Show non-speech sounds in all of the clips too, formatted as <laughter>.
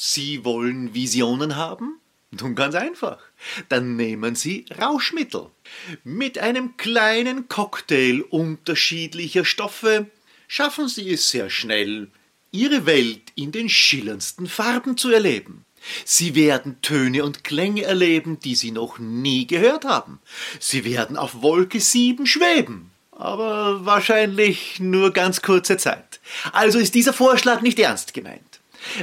Sie wollen Visionen haben? Nun ganz einfach. Dann nehmen Sie Rauschmittel. Mit einem kleinen Cocktail unterschiedlicher Stoffe schaffen Sie es sehr schnell, Ihre Welt in den schillerndsten Farben zu erleben. Sie werden Töne und Klänge erleben, die Sie noch nie gehört haben. Sie werden auf Wolke sieben schweben. Aber wahrscheinlich nur ganz kurze Zeit. Also ist dieser Vorschlag nicht ernst gemeint.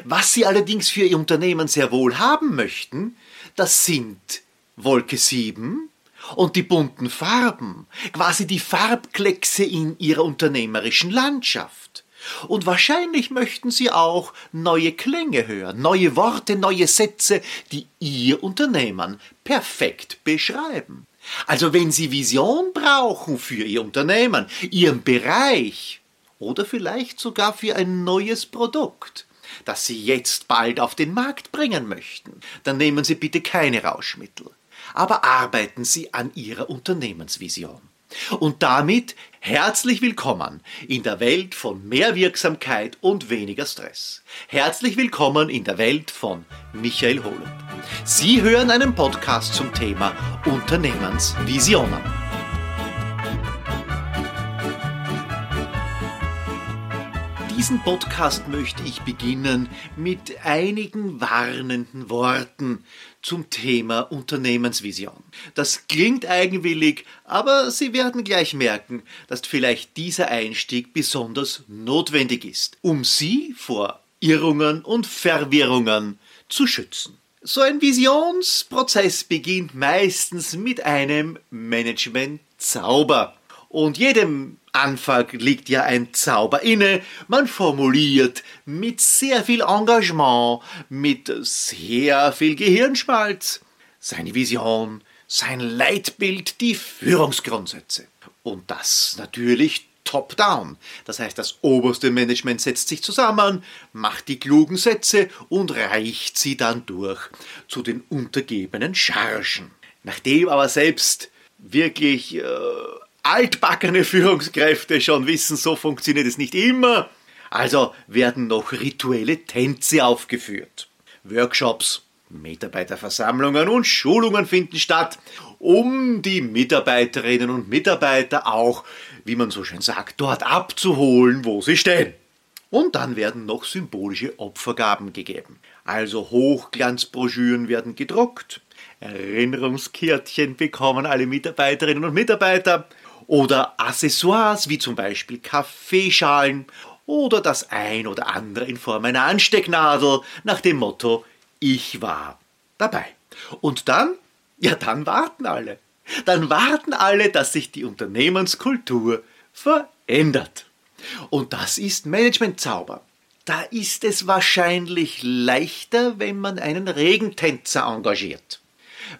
Was Sie allerdings für Ihr Unternehmen sehr wohl haben möchten, das sind Wolke 7 und die bunten Farben, quasi die Farbkleckse in Ihrer unternehmerischen Landschaft. Und wahrscheinlich möchten Sie auch neue Klänge hören, neue Worte, neue Sätze, die Ihr Unternehmen perfekt beschreiben. Also wenn Sie Vision brauchen für Ihr Unternehmen, Ihren Bereich oder vielleicht sogar für ein neues Produkt, das Sie jetzt bald auf den Markt bringen möchten, dann nehmen Sie bitte keine Rauschmittel. Aber arbeiten Sie an Ihrer Unternehmensvision. Und damit herzlich willkommen in der Welt von mehr Wirksamkeit und weniger Stress. Herzlich willkommen in der Welt von Michael Holub. Sie hören einen Podcast zum Thema Unternehmensvisionen. Diesen Podcast möchte ich beginnen mit einigen warnenden Worten zum Thema Unternehmensvision. Das klingt eigenwillig, aber Sie werden gleich merken, dass vielleicht dieser Einstieg besonders notwendig ist, um Sie vor Irrungen und Verwirrungen zu schützen. So ein Visionsprozess beginnt meistens mit einem Management-Zauber. Und jedem Anfang liegt ja ein Zauber inne. Man formuliert mit sehr viel Engagement, mit sehr viel Gehirnschmalz seine Vision, sein Leitbild, die Führungsgrundsätze. Und das natürlich top-down. Das heißt, das oberste Management setzt sich zusammen, macht die klugen Sätze und reicht sie dann durch zu den untergebenen Chargen. Nachdem aber selbst wirklich äh, altbackene Führungskräfte schon wissen, so funktioniert es nicht immer. Also werden noch rituelle Tänze aufgeführt. Workshops, Mitarbeiterversammlungen und Schulungen finden statt, um die Mitarbeiterinnen und Mitarbeiter auch, wie man so schön sagt, dort abzuholen, wo sie stehen. Und dann werden noch symbolische Opfergaben gegeben. Also Hochglanzbroschüren werden gedruckt, Erinnerungskärtchen bekommen alle Mitarbeiterinnen und Mitarbeiter oder Accessoires wie zum Beispiel Kaffeeschalen oder das ein oder andere in Form einer Anstecknadel nach dem Motto Ich war dabei. Und dann, ja dann warten alle. Dann warten alle, dass sich die Unternehmenskultur verändert. Und das ist Managementzauber. Da ist es wahrscheinlich leichter, wenn man einen Regentänzer engagiert.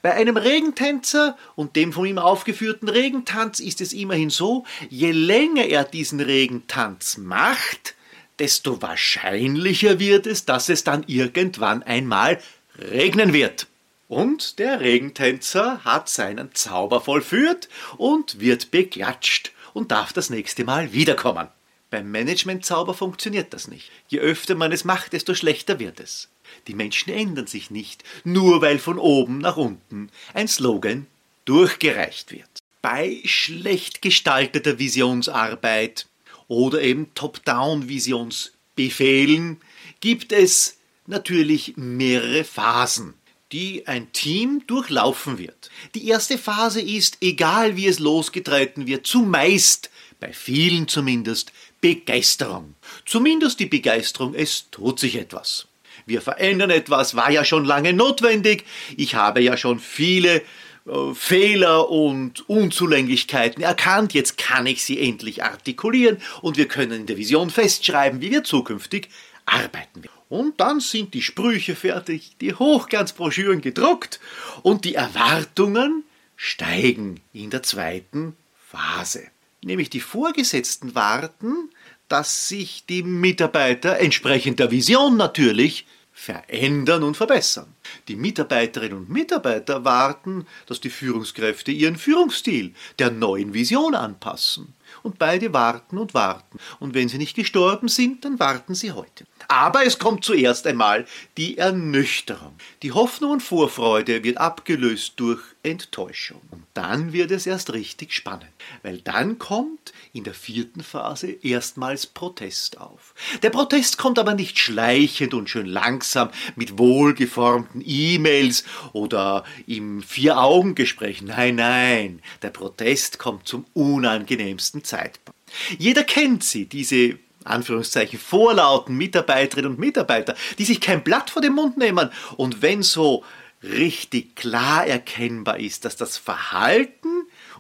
Bei einem Regentänzer und dem von ihm aufgeführten Regentanz ist es immerhin so, je länger er diesen Regentanz macht, desto wahrscheinlicher wird es, dass es dann irgendwann einmal regnen wird. Und der Regentänzer hat seinen Zauber vollführt und wird beklatscht und darf das nächste Mal wiederkommen. Beim Managementzauber funktioniert das nicht. Je öfter man es macht, desto schlechter wird es. Die Menschen ändern sich nicht, nur weil von oben nach unten ein Slogan durchgereicht wird. Bei schlecht gestalteter Visionsarbeit oder eben Top-Down-Visionsbefehlen gibt es natürlich mehrere Phasen, die ein Team durchlaufen wird. Die erste Phase ist, egal wie es losgetreten wird, zumeist, bei vielen zumindest, Begeisterung. Zumindest die Begeisterung, es tut sich etwas wir verändern etwas, war ja schon lange notwendig. Ich habe ja schon viele äh, Fehler und Unzulänglichkeiten erkannt. Jetzt kann ich sie endlich artikulieren und wir können in der Vision festschreiben, wie wir zukünftig arbeiten. Und dann sind die Sprüche fertig, die Hochglanzbroschüren gedruckt und die Erwartungen steigen in der zweiten Phase. Nämlich die Vorgesetzten warten, dass sich die Mitarbeiter entsprechend der Vision natürlich verändern und verbessern. Die Mitarbeiterinnen und Mitarbeiter warten, dass die Führungskräfte ihren Führungsstil der neuen Vision anpassen. Und beide warten und warten. Und wenn sie nicht gestorben sind, dann warten sie heute. Aber es kommt zuerst einmal die Ernüchterung. Die Hoffnung und Vorfreude wird abgelöst durch Enttäuschung. Und dann wird es erst richtig spannend, weil dann kommt in der vierten Phase erstmals Protest auf. Der Protest kommt aber nicht schleichend und schön langsam mit wohlgeformten E-Mails oder im Vier-Augen-Gespräch. Nein, nein, der Protest kommt zum unangenehmsten Zeitpunkt. Jeder kennt sie, diese Anführungszeichen vorlauten Mitarbeiterinnen und Mitarbeiter, die sich kein Blatt vor den Mund nehmen. Und wenn so richtig klar erkennbar ist, dass das Verhalten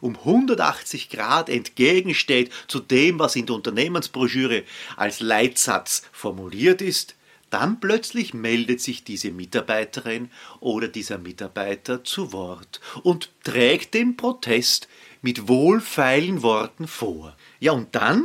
um 180 Grad entgegensteht zu dem, was in der Unternehmensbroschüre als Leitsatz formuliert ist, dann plötzlich meldet sich diese Mitarbeiterin oder dieser Mitarbeiter zu Wort und trägt den Protest mit wohlfeilen Worten vor. Ja, und dann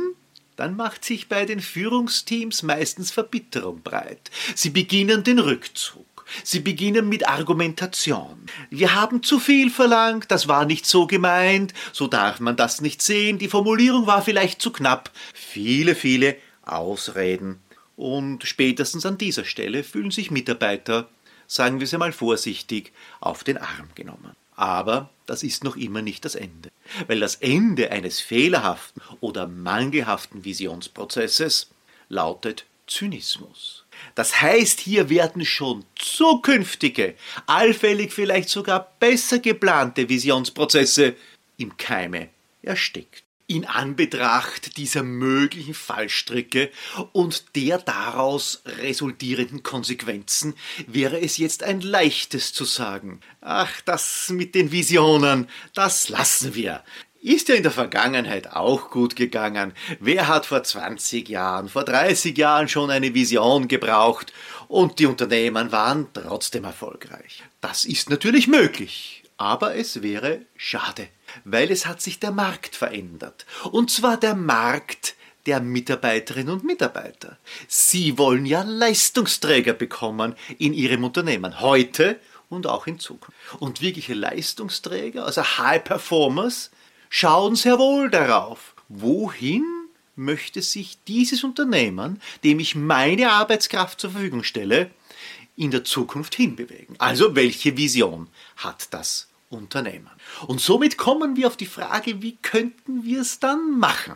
dann macht sich bei den Führungsteams meistens Verbitterung breit. Sie beginnen den Rückzug. Sie beginnen mit Argumentation. Wir haben zu viel verlangt, das war nicht so gemeint, so darf man das nicht sehen, die Formulierung war vielleicht zu knapp. Viele, viele Ausreden. Und spätestens an dieser Stelle fühlen sich Mitarbeiter, sagen wir es einmal vorsichtig, auf den Arm genommen. Aber das ist noch immer nicht das Ende. Weil das Ende eines fehlerhaften oder mangelhaften Visionsprozesses lautet Zynismus. Das heißt, hier werden schon zukünftige, allfällig vielleicht sogar besser geplante Visionsprozesse im Keime erstickt in Anbetracht dieser möglichen Fallstricke und der daraus resultierenden Konsequenzen wäre es jetzt ein leichtes zu sagen, ach, das mit den Visionen, das lassen wir. Ist ja in der Vergangenheit auch gut gegangen. Wer hat vor 20 Jahren, vor 30 Jahren schon eine Vision gebraucht und die Unternehmen waren trotzdem erfolgreich? Das ist natürlich möglich, aber es wäre schade weil es hat sich der Markt verändert. Und zwar der Markt der Mitarbeiterinnen und Mitarbeiter. Sie wollen ja Leistungsträger bekommen in ihrem Unternehmen, heute und auch in Zukunft. Und wirkliche Leistungsträger, also High Performers, schauen sehr wohl darauf, wohin möchte sich dieses Unternehmen, dem ich meine Arbeitskraft zur Verfügung stelle, in der Zukunft hinbewegen. Also welche Vision hat das Unternehmen. Und somit kommen wir auf die Frage, wie könnten wir es dann machen?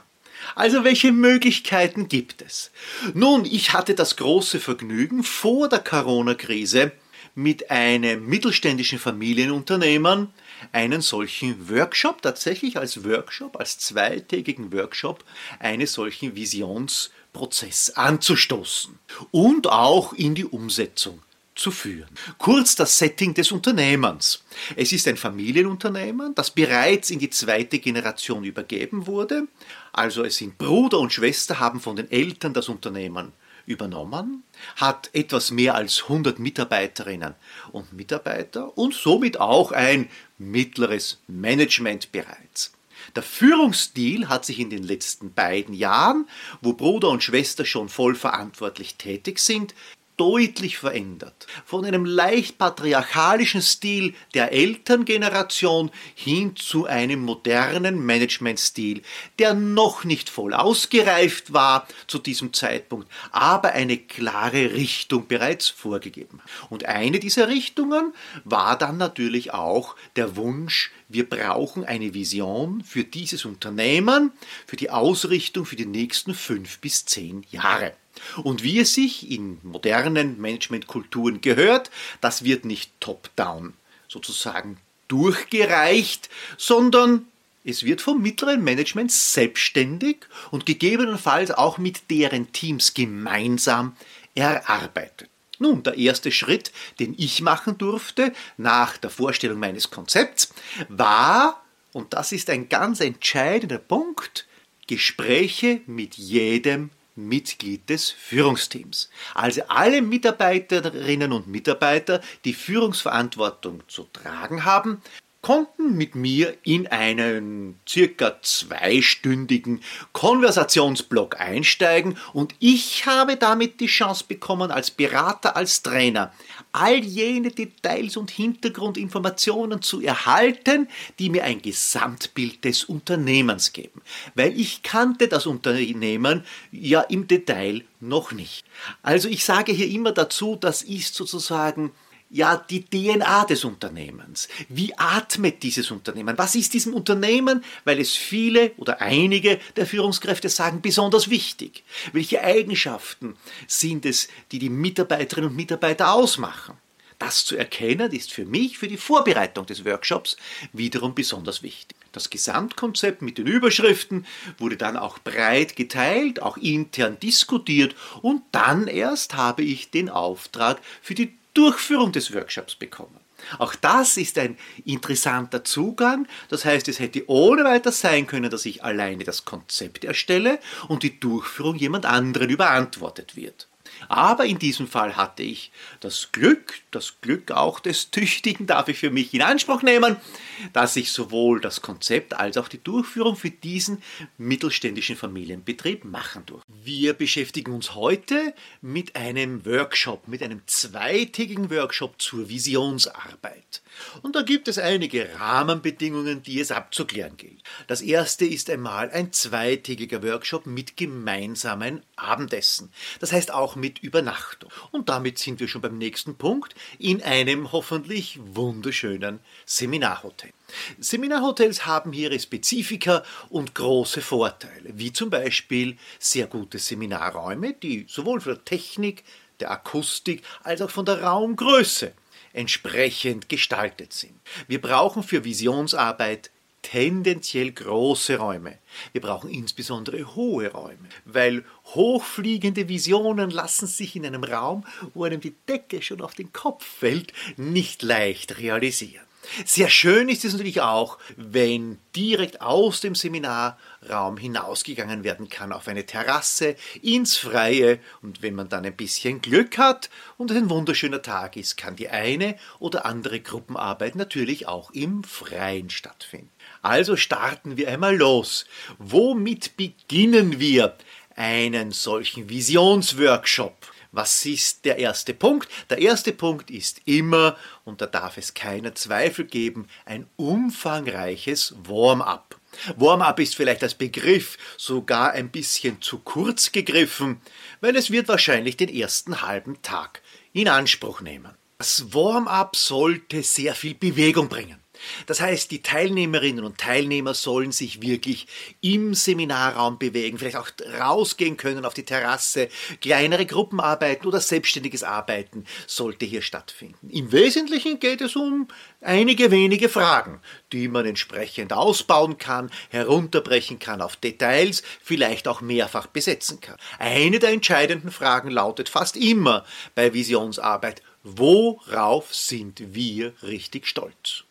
Also welche Möglichkeiten gibt es? Nun, ich hatte das große Vergnügen vor der Corona-Krise mit einem mittelständischen Familienunternehmen einen solchen Workshop, tatsächlich als Workshop, als zweitägigen Workshop, einen solchen Visionsprozess anzustoßen und auch in die Umsetzung zu führen. Kurz das Setting des Unternehmens. Es ist ein Familienunternehmen, das bereits in die zweite Generation übergeben wurde. Also es sind Bruder und Schwester haben von den Eltern das Unternehmen übernommen, hat etwas mehr als 100 Mitarbeiterinnen und Mitarbeiter und somit auch ein mittleres Management bereits. Der Führungsstil hat sich in den letzten beiden Jahren, wo Bruder und Schwester schon voll verantwortlich tätig sind, deutlich verändert. Von einem leicht patriarchalischen Stil der Elterngeneration hin zu einem modernen Managementstil, der noch nicht voll ausgereift war zu diesem Zeitpunkt, aber eine klare Richtung bereits vorgegeben. Und eine dieser Richtungen war dann natürlich auch der Wunsch, wir brauchen eine Vision für dieses Unternehmen, für die Ausrichtung für die nächsten fünf bis zehn Jahre. Und wie es sich in modernen Managementkulturen gehört, das wird nicht top-down sozusagen durchgereicht, sondern es wird vom mittleren Management selbstständig und gegebenenfalls auch mit deren Teams gemeinsam erarbeitet. Nun, der erste Schritt, den ich machen durfte nach der Vorstellung meines Konzepts, war, und das ist ein ganz entscheidender Punkt, Gespräche mit jedem Mitglied des Führungsteams. Also alle Mitarbeiterinnen und Mitarbeiter, die Führungsverantwortung zu tragen haben, konnten mit mir in einen circa zweistündigen Konversationsblock einsteigen und ich habe damit die Chance bekommen, als Berater, als Trainer, all jene Details und Hintergrundinformationen zu erhalten, die mir ein Gesamtbild des Unternehmens geben. Weil ich kannte das Unternehmen ja im Detail noch nicht. Also ich sage hier immer dazu, das ist sozusagen ja die DNA des Unternehmens. Wie atmet dieses Unternehmen? Was ist diesem Unternehmen, weil es viele oder einige der Führungskräfte sagen, besonders wichtig? Welche Eigenschaften sind es, die die Mitarbeiterinnen und Mitarbeiter ausmachen? Das zu erkennen ist für mich, für die Vorbereitung des Workshops wiederum besonders wichtig. Das Gesamtkonzept mit den Überschriften wurde dann auch breit geteilt, auch intern diskutiert und dann erst habe ich den Auftrag für die Durchführung des Workshops bekommen. Auch das ist ein interessanter Zugang. Das heißt, es hätte ohne weiteres sein können, dass ich alleine das Konzept erstelle und die Durchführung jemand anderen überantwortet wird. Aber in diesem Fall hatte ich das Glück, das Glück auch des Tüchtigen darf ich für mich in Anspruch nehmen, dass ich sowohl das Konzept als auch die Durchführung für diesen mittelständischen Familienbetrieb machen durfte. Wir beschäftigen uns heute mit einem Workshop, mit einem zweitägigen Workshop zur Visionsarbeit. Und da gibt es einige Rahmenbedingungen, die es abzuklären gilt. Das erste ist einmal ein zweitägiger Workshop mit gemeinsamen Abendessen. Das heißt auch mit Übernachtung. Und damit sind wir schon beim nächsten Punkt in einem hoffentlich wunderschönen Seminarhotel. Seminarhotels haben hier ihre Spezifika und große Vorteile, wie zum Beispiel sehr gute Seminarräume, die sowohl von der Technik, der Akustik als auch von der Raumgröße entsprechend gestaltet sind. Wir brauchen für Visionsarbeit tendenziell große Räume. Wir brauchen insbesondere hohe Räume, weil hochfliegende Visionen lassen sich in einem Raum, wo einem die Decke schon auf den Kopf fällt, nicht leicht realisieren. Sehr schön ist es natürlich auch, wenn direkt aus dem Seminarraum hinausgegangen werden kann auf eine Terrasse, ins Freie und wenn man dann ein bisschen Glück hat und es ein wunderschöner Tag ist, kann die eine oder andere Gruppenarbeit natürlich auch im Freien stattfinden. Also starten wir einmal los. Womit beginnen wir einen solchen Visionsworkshop? Was ist der erste Punkt? Der erste Punkt ist immer, und da darf es keiner Zweifel geben, ein umfangreiches Warm-up. Warm-up ist vielleicht als Begriff sogar ein bisschen zu kurz gegriffen, weil es wird wahrscheinlich den ersten halben Tag in Anspruch nehmen. Das Warm-up sollte sehr viel Bewegung bringen. Das heißt, die Teilnehmerinnen und Teilnehmer sollen sich wirklich im Seminarraum bewegen, vielleicht auch rausgehen können auf die Terrasse, kleinere Gruppenarbeiten oder selbstständiges Arbeiten sollte hier stattfinden. Im Wesentlichen geht es um einige wenige Fragen, die man entsprechend ausbauen kann, herunterbrechen kann auf Details, vielleicht auch mehrfach besetzen kann. Eine der entscheidenden Fragen lautet fast immer bei Visionsarbeit, worauf sind wir richtig stolz?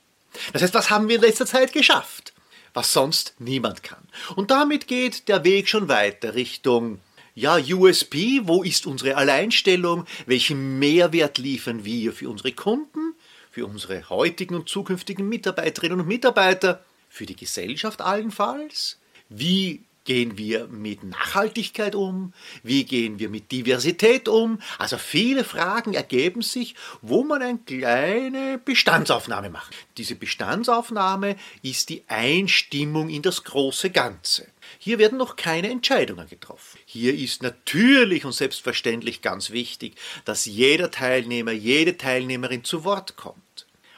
Das heißt, was haben wir in letzter Zeit geschafft? Was sonst niemand kann. Und damit geht der Weg schon weiter Richtung ja, USP, wo ist unsere Alleinstellung? Welchen Mehrwert liefern wir für unsere Kunden, für unsere heutigen und zukünftigen Mitarbeiterinnen und Mitarbeiter, für die Gesellschaft allenfalls? Wie gehen wir mit Nachhaltigkeit um? Wie gehen wir mit Diversität um? Also viele Fragen ergeben sich, wo man eine kleine Bestandsaufnahme macht. Diese Bestandsaufnahme ist die Einstimmung in das große Ganze. Hier werden noch keine Entscheidungen getroffen. Hier ist natürlich und selbstverständlich ganz wichtig, dass jeder Teilnehmer, jede Teilnehmerin zu Wort kommt.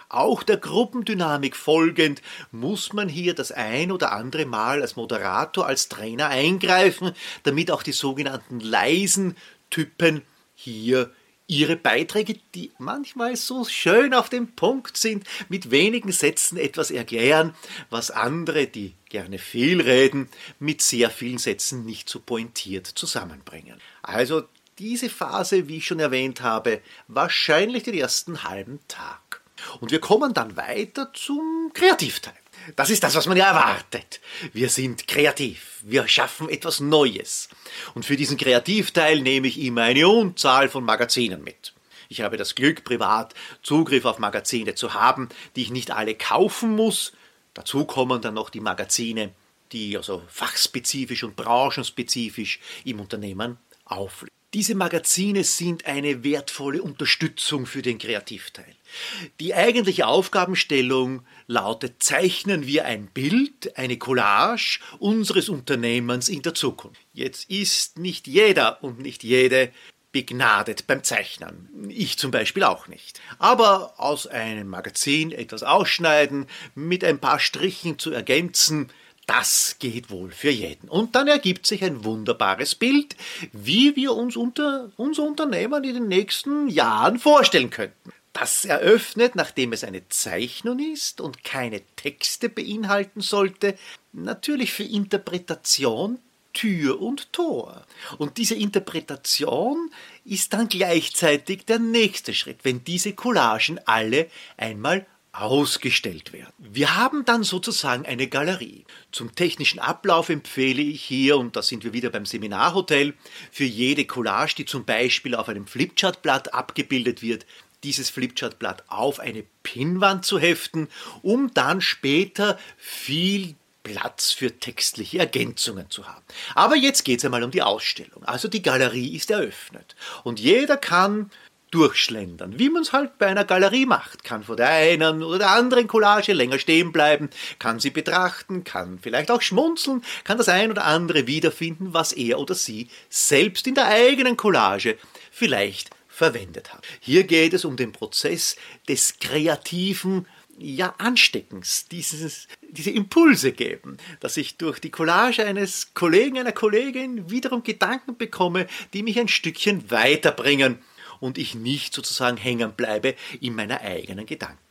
Auch der Gruppendynamik folgend muss man hier das ein oder andere Mal als Moderator, als Trainer eingreifen, damit auch die sogenannten leisen Typen hier ihre Beiträge, die manchmal so schön auf den Punkt sind, mit wenigen Sätzen etwas erklären, was andere, die gerne viel reden, mit sehr vielen Sätzen nicht so pointiert zusammenbringen. Also diese Phase, wie ich schon erwähnt habe, wahrscheinlich den ersten halben Tag. Und wir kommen dann weiter zum Kreativteil. Das ist das, was man ja erwartet. Wir sind kreativ. Wir schaffen etwas Neues. Und für diesen Kreativteil nehme ich immer eine Unzahl von Magazinen mit. Ich habe das Glück, privat Zugriff auf Magazine zu haben, die ich nicht alle kaufen muss. Dazu kommen dann noch die Magazine, die also fachspezifisch und branchenspezifisch im Unternehmen auflegen. Diese Magazine sind eine wertvolle Unterstützung für den Kreativteil. Die eigentliche Aufgabenstellung lautet, zeichnen wir ein Bild, eine Collage unseres Unternehmens in der Zukunft. Jetzt ist nicht jeder und nicht jede begnadet beim Zeichnen. Ich zum Beispiel auch nicht. Aber aus einem Magazin etwas ausschneiden, mit ein paar Strichen zu ergänzen, das geht wohl für jeden. Und dann ergibt sich ein wunderbares Bild, wie wir uns unter, unser Unternehmen in den nächsten Jahren vorstellen könnten. Das eröffnet, nachdem es eine Zeichnung ist und keine Texte beinhalten sollte, natürlich für Interpretation Tür und Tor. Und diese Interpretation ist dann gleichzeitig der nächste Schritt, wenn diese Collagen alle einmal ausgestellt werden. Wir haben dann sozusagen eine Galerie. Zum technischen Ablauf empfehle ich hier, und da sind wir wieder beim Seminarhotel, für jede Collage, die zum Beispiel auf einem Flipchartblatt abgebildet wird, dieses Flipchartblatt auf eine Pinnwand zu heften, um dann später viel Platz für textliche Ergänzungen zu haben. Aber jetzt geht es einmal um die Ausstellung. Also die Galerie ist eröffnet und jeder kann durchschlendern, wie man es halt bei einer Galerie macht. Kann vor der einen oder der anderen Collage länger stehen bleiben, kann sie betrachten, kann vielleicht auch schmunzeln, kann das ein oder andere wiederfinden, was er oder sie selbst in der eigenen Collage vielleicht verwendet hat. Hier geht es um den Prozess des kreativen ja, Ansteckens, dieses, diese Impulse geben, dass ich durch die Collage eines Kollegen, einer Kollegin wiederum Gedanken bekomme, die mich ein Stückchen weiterbringen und ich nicht sozusagen hängen bleibe in meiner eigenen Gedanken.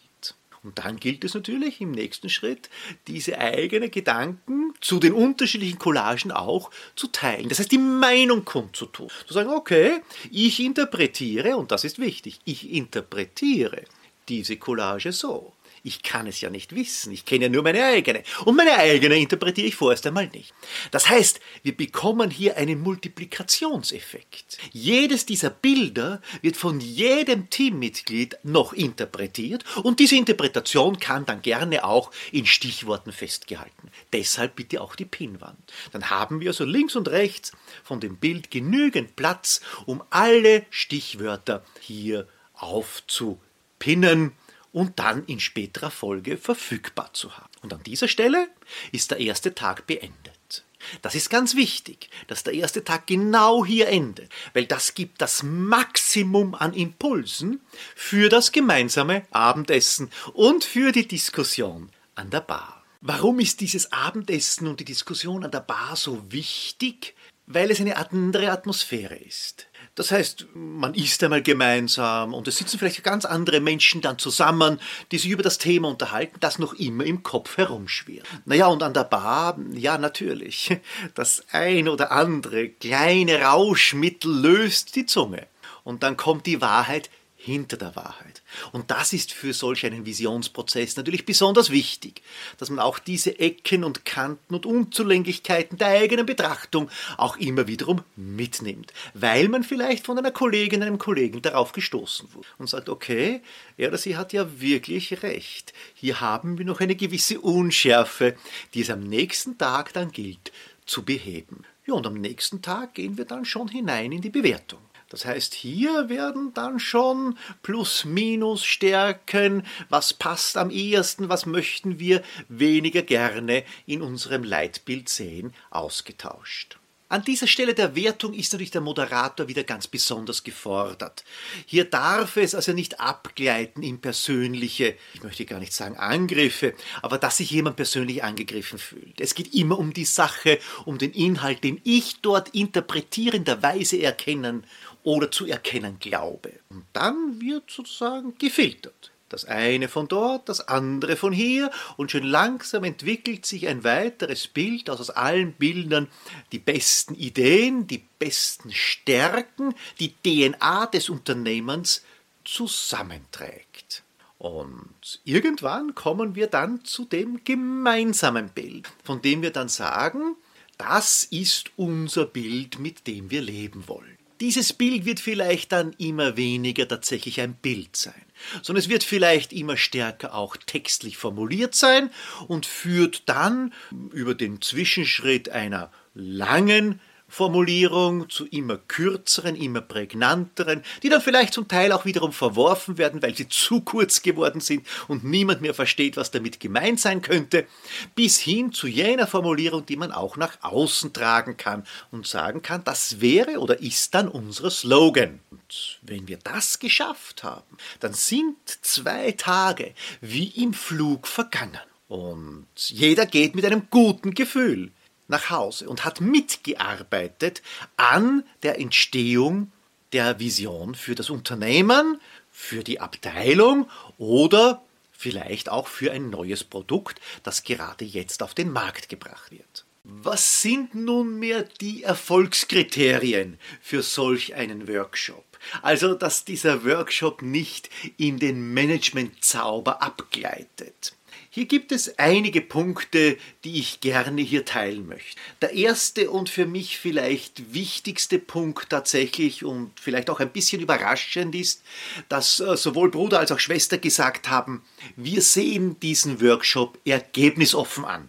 Und dann gilt es natürlich im nächsten Schritt, diese eigenen Gedanken zu den unterschiedlichen Collagen auch zu teilen. Das heißt, die Meinung kundzutun. Zu sagen, okay, ich interpretiere, und das ist wichtig, ich interpretiere diese Collage so. Ich kann es ja nicht wissen. Ich kenne ja nur meine eigene. Und meine eigene interpretiere ich vorerst einmal nicht. Das heißt, wir bekommen hier einen Multiplikationseffekt. Jedes dieser Bilder wird von jedem Teammitglied noch interpretiert und diese Interpretation kann dann gerne auch in Stichworten festgehalten. Deshalb bitte auch die Pinnwand. Dann haben wir also links und rechts von dem Bild genügend Platz, um alle Stichwörter hier aufzupinnen und dann in späterer Folge verfügbar zu haben. Und an dieser Stelle ist der erste Tag beendet. Das ist ganz wichtig, dass der erste Tag genau hier endet, weil das gibt das Maximum an Impulsen für das gemeinsame Abendessen und für die Diskussion an der Bar. Warum ist dieses Abendessen und die Diskussion an der Bar so wichtig? Weil es eine andere Atmosphäre ist. Das heißt, man isst einmal gemeinsam und es sitzen vielleicht ganz andere Menschen dann zusammen, die sich über das Thema unterhalten, das noch immer im Kopf herumschwirrt. Naja, und an der Bar, ja natürlich, das ein oder andere kleine Rauschmittel löst die Zunge. Und dann kommt die Wahrheit hinter der Wahrheit. Und das ist für solch einen Visionsprozess natürlich besonders wichtig, dass man auch diese Ecken und Kanten und Unzulänglichkeiten der eigenen Betrachtung auch immer wiederum mitnimmt, weil man vielleicht von einer Kollegin, einem Kollegen darauf gestoßen wurde und sagt, okay, er oder sie hat ja wirklich recht. Hier haben wir noch eine gewisse Unschärfe, die es am nächsten Tag dann gilt zu beheben. Ja, und am nächsten Tag gehen wir dann schon hinein in die Bewertung. Das heißt, hier werden dann schon Plus-Minus-Stärken, was passt am ehesten, was möchten wir weniger gerne in unserem Leitbild sehen, ausgetauscht. An dieser Stelle der Wertung ist natürlich der Moderator wieder ganz besonders gefordert. Hier darf es also nicht abgleiten in persönliche, ich möchte gar nicht sagen Angriffe, aber dass sich jemand persönlich angegriffen fühlt. Es geht immer um die Sache, um den Inhalt, den ich dort interpretierenderweise erkennen oder zu erkennen glaube. Und dann wird sozusagen gefiltert. Das eine von dort, das andere von hier und schon langsam entwickelt sich ein weiteres Bild, das aus allen Bildern die besten Ideen, die besten Stärken, die DNA des Unternehmens zusammenträgt. Und irgendwann kommen wir dann zu dem gemeinsamen Bild, von dem wir dann sagen, das ist unser Bild, mit dem wir leben wollen. Dieses Bild wird vielleicht dann immer weniger tatsächlich ein Bild sein, sondern es wird vielleicht immer stärker auch textlich formuliert sein und führt dann über den Zwischenschritt einer langen Formulierung zu immer kürzeren, immer prägnanteren, die dann vielleicht zum Teil auch wiederum verworfen werden, weil sie zu kurz geworden sind und niemand mehr versteht, was damit gemeint sein könnte, bis hin zu jener Formulierung, die man auch nach außen tragen kann und sagen kann, das wäre oder ist dann unser Slogan. Und wenn wir das geschafft haben, dann sind zwei Tage wie im Flug vergangen. Und jeder geht mit einem guten Gefühl nach Hause und hat mitgearbeitet an der Entstehung der Vision für das Unternehmen, für die Abteilung oder vielleicht auch für ein neues Produkt, das gerade jetzt auf den Markt gebracht wird. Was sind nunmehr die Erfolgskriterien für solch einen Workshop? Also, dass dieser Workshop nicht in den Managementzauber abgleitet. Hier gibt es einige Punkte, die ich gerne hier teilen möchte. Der erste und für mich vielleicht wichtigste Punkt tatsächlich und vielleicht auch ein bisschen überraschend ist, dass äh, sowohl Bruder als auch Schwester gesagt haben, wir sehen diesen Workshop ergebnisoffen an.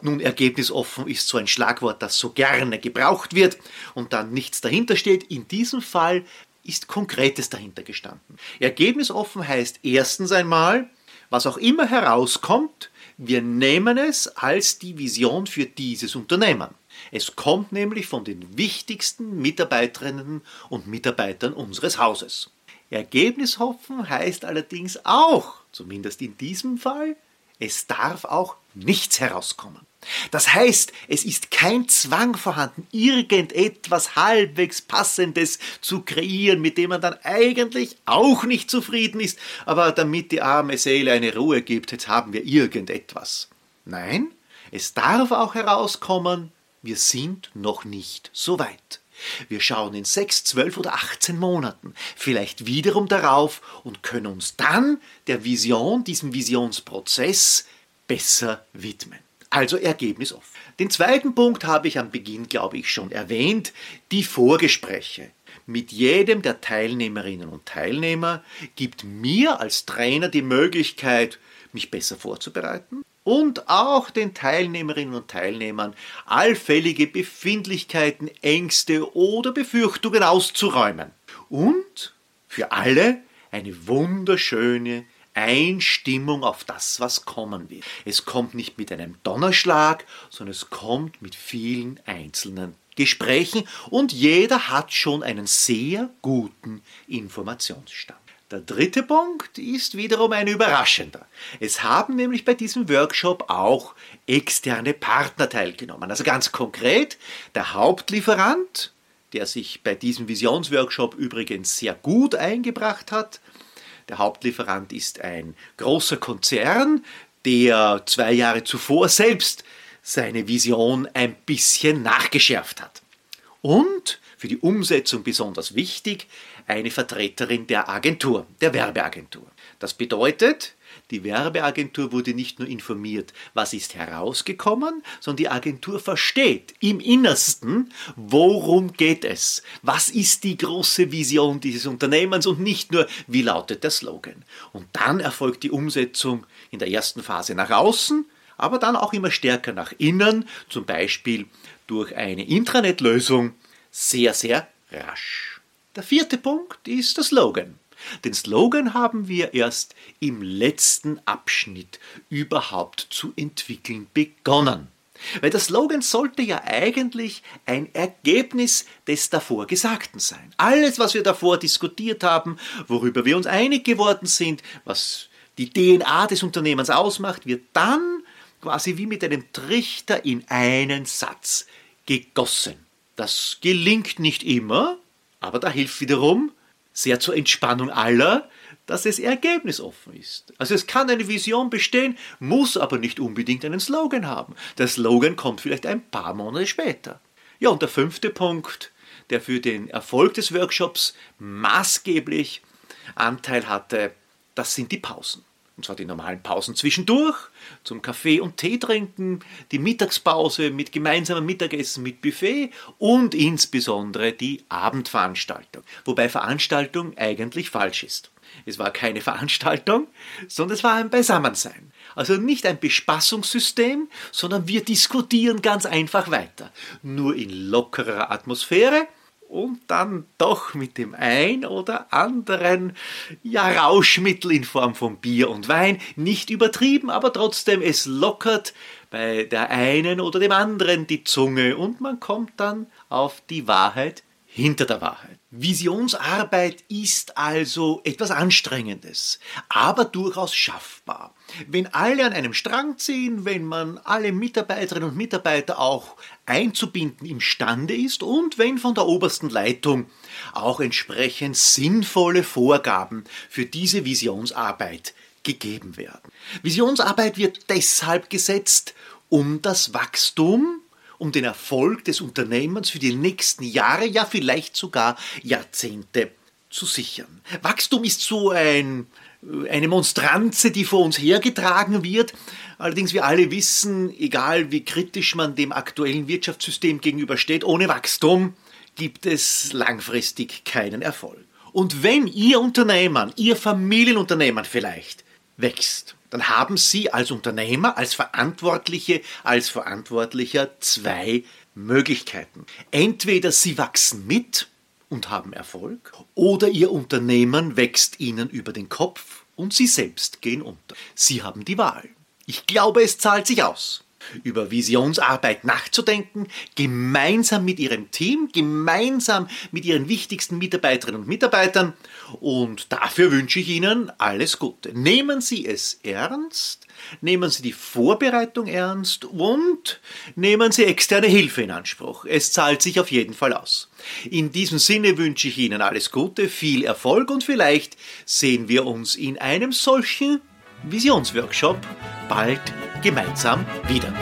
Nun, ergebnisoffen ist so ein Schlagwort, das so gerne gebraucht wird und dann nichts dahinter steht. In diesem Fall ist Konkretes dahinter gestanden. Ergebnisoffen heißt erstens einmal, was auch immer herauskommt, wir nehmen es als die Vision für dieses Unternehmen. Es kommt nämlich von den wichtigsten Mitarbeiterinnen und Mitarbeitern unseres Hauses. Ergebnis hoffen heißt allerdings auch, zumindest in diesem Fall, es darf auch nichts herauskommen. Das heißt, es ist kein Zwang vorhanden, irgendetwas halbwegs Passendes zu kreieren, mit dem man dann eigentlich auch nicht zufrieden ist, aber damit die arme Seele eine Ruhe gibt, jetzt haben wir irgendetwas. Nein, es darf auch herauskommen, wir sind noch nicht so weit. Wir schauen in sechs, zwölf oder achtzehn Monaten vielleicht wiederum darauf und können uns dann der Vision, diesem Visionsprozess besser widmen. Also Ergebnis offen. Den zweiten Punkt habe ich am Beginn, glaube ich, schon erwähnt, die Vorgespräche. Mit jedem der Teilnehmerinnen und Teilnehmer gibt mir als Trainer die Möglichkeit, mich besser vorzubereiten und auch den Teilnehmerinnen und Teilnehmern allfällige Befindlichkeiten, Ängste oder Befürchtungen auszuräumen. Und für alle eine wunderschöne Einstimmung auf das, was kommen wird. Es kommt nicht mit einem Donnerschlag, sondern es kommt mit vielen einzelnen Gesprächen und jeder hat schon einen sehr guten Informationsstand. Der dritte Punkt ist wiederum ein überraschender. Es haben nämlich bei diesem Workshop auch externe Partner teilgenommen. Also ganz konkret der Hauptlieferant, der sich bei diesem Visionsworkshop übrigens sehr gut eingebracht hat, der Hauptlieferant ist ein großer Konzern, der zwei Jahre zuvor selbst seine Vision ein bisschen nachgeschärft hat. Und für die Umsetzung besonders wichtig, eine Vertreterin der Agentur, der Werbeagentur. Das bedeutet, die Werbeagentur wurde nicht nur informiert, was ist herausgekommen, sondern die Agentur versteht im Innersten, worum geht es, was ist die große Vision dieses Unternehmens und nicht nur, wie lautet der Slogan. Und dann erfolgt die Umsetzung in der ersten Phase nach außen, aber dann auch immer stärker nach innen, zum Beispiel durch eine Intranet-Lösung, sehr, sehr rasch. Der vierte Punkt ist der Slogan. Den Slogan haben wir erst im letzten Abschnitt überhaupt zu entwickeln begonnen. Weil der Slogan sollte ja eigentlich ein Ergebnis des davor Gesagten sein. Alles, was wir davor diskutiert haben, worüber wir uns einig geworden sind, was die DNA des Unternehmens ausmacht, wird dann quasi wie mit einem Trichter in einen Satz gegossen. Das gelingt nicht immer, aber da hilft wiederum sehr zur Entspannung aller, dass es ergebnisoffen ist. Also es kann eine Vision bestehen, muss aber nicht unbedingt einen Slogan haben. Der Slogan kommt vielleicht ein paar Monate später. Ja, und der fünfte Punkt, der für den Erfolg des Workshops maßgeblich Anteil hatte, das sind die Pausen. Und zwar die normalen Pausen zwischendurch, zum Kaffee und Tee trinken, die Mittagspause mit gemeinsamem Mittagessen mit Buffet und insbesondere die Abendveranstaltung. Wobei Veranstaltung eigentlich falsch ist. Es war keine <laughs> Veranstaltung, sondern es war ein Beisammensein. Also nicht ein Bespassungssystem, sondern wir diskutieren ganz einfach weiter. Nur in lockerer Atmosphäre und dann doch mit dem ein oder anderen ja, Rauschmittel in Form von Bier und Wein. Nicht übertrieben, aber trotzdem, es lockert bei der einen oder dem anderen die Zunge und man kommt dann auf die Wahrheit hinter der Wahrheit. Visionsarbeit ist also etwas Anstrengendes, aber durchaus schaffbar. Wenn alle an einem Strang ziehen, wenn man alle Mitarbeiterinnen und Mitarbeiter auch einzubinden imstande ist und wenn von der obersten Leitung auch entsprechend sinnvolle Vorgaben für diese Visionsarbeit gegeben werden. Visionsarbeit wird deshalb gesetzt, um das Wachstum um den Erfolg des Unternehmens für die nächsten Jahre, ja vielleicht sogar Jahrzehnte zu sichern. Wachstum ist so ein, eine Monstranze, die vor uns hergetragen wird. Allerdings wir alle wissen, egal wie kritisch man dem aktuellen Wirtschaftssystem gegenübersteht, ohne Wachstum gibt es langfristig keinen Erfolg. Und wenn Ihr Unternehmen, Ihr Familienunternehmen vielleicht wächst, dann haben Sie als Unternehmer, als Verantwortliche, als Verantwortlicher zwei Möglichkeiten. Entweder Sie wachsen mit und haben Erfolg, oder Ihr Unternehmen wächst Ihnen über den Kopf und Sie selbst gehen unter. Sie haben die Wahl. Ich glaube, es zahlt sich aus über Visionsarbeit nachzudenken, gemeinsam mit Ihrem Team, gemeinsam mit Ihren wichtigsten Mitarbeiterinnen und Mitarbeitern. Und dafür wünsche ich Ihnen alles Gute. Nehmen Sie es ernst, nehmen Sie die Vorbereitung ernst und nehmen Sie externe Hilfe in Anspruch. Es zahlt sich auf jeden Fall aus. In diesem Sinne wünsche ich Ihnen alles Gute, viel Erfolg und vielleicht sehen wir uns in einem solchen Visionsworkshop bald gemeinsam wieder.